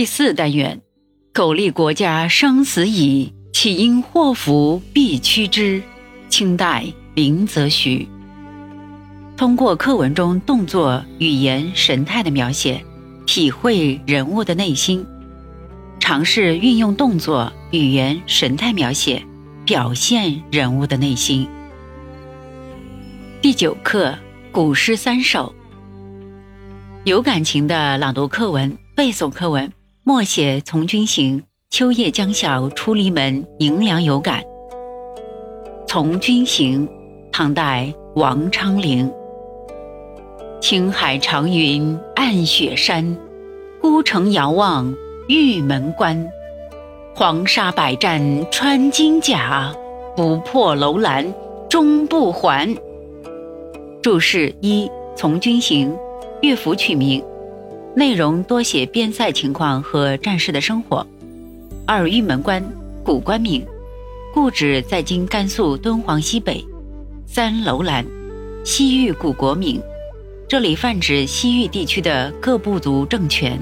第四单元，苟利国家生死以，岂因祸福必趋之。清代林则徐。通过课文中动作、语言、神态的描写，体会人物的内心，尝试运用动作、语言、神态描写，表现人物的内心。第九课古诗三首，有感情的朗读课文、背诵课文。默写《从军行》：秋夜将晓出篱门，迎凉有感。《从军行》，唐代王昌龄。青海长云暗雪山，孤城遥望玉门关。黄沙百战穿金甲，不破楼兰终不还。注释一：《从军行》，乐府曲名。内容多写边塞情况和战士的生活。二玉门关，古关名，故址在今甘肃敦煌西北。三楼兰，西域古国名，这里泛指西域地区的各部族政权。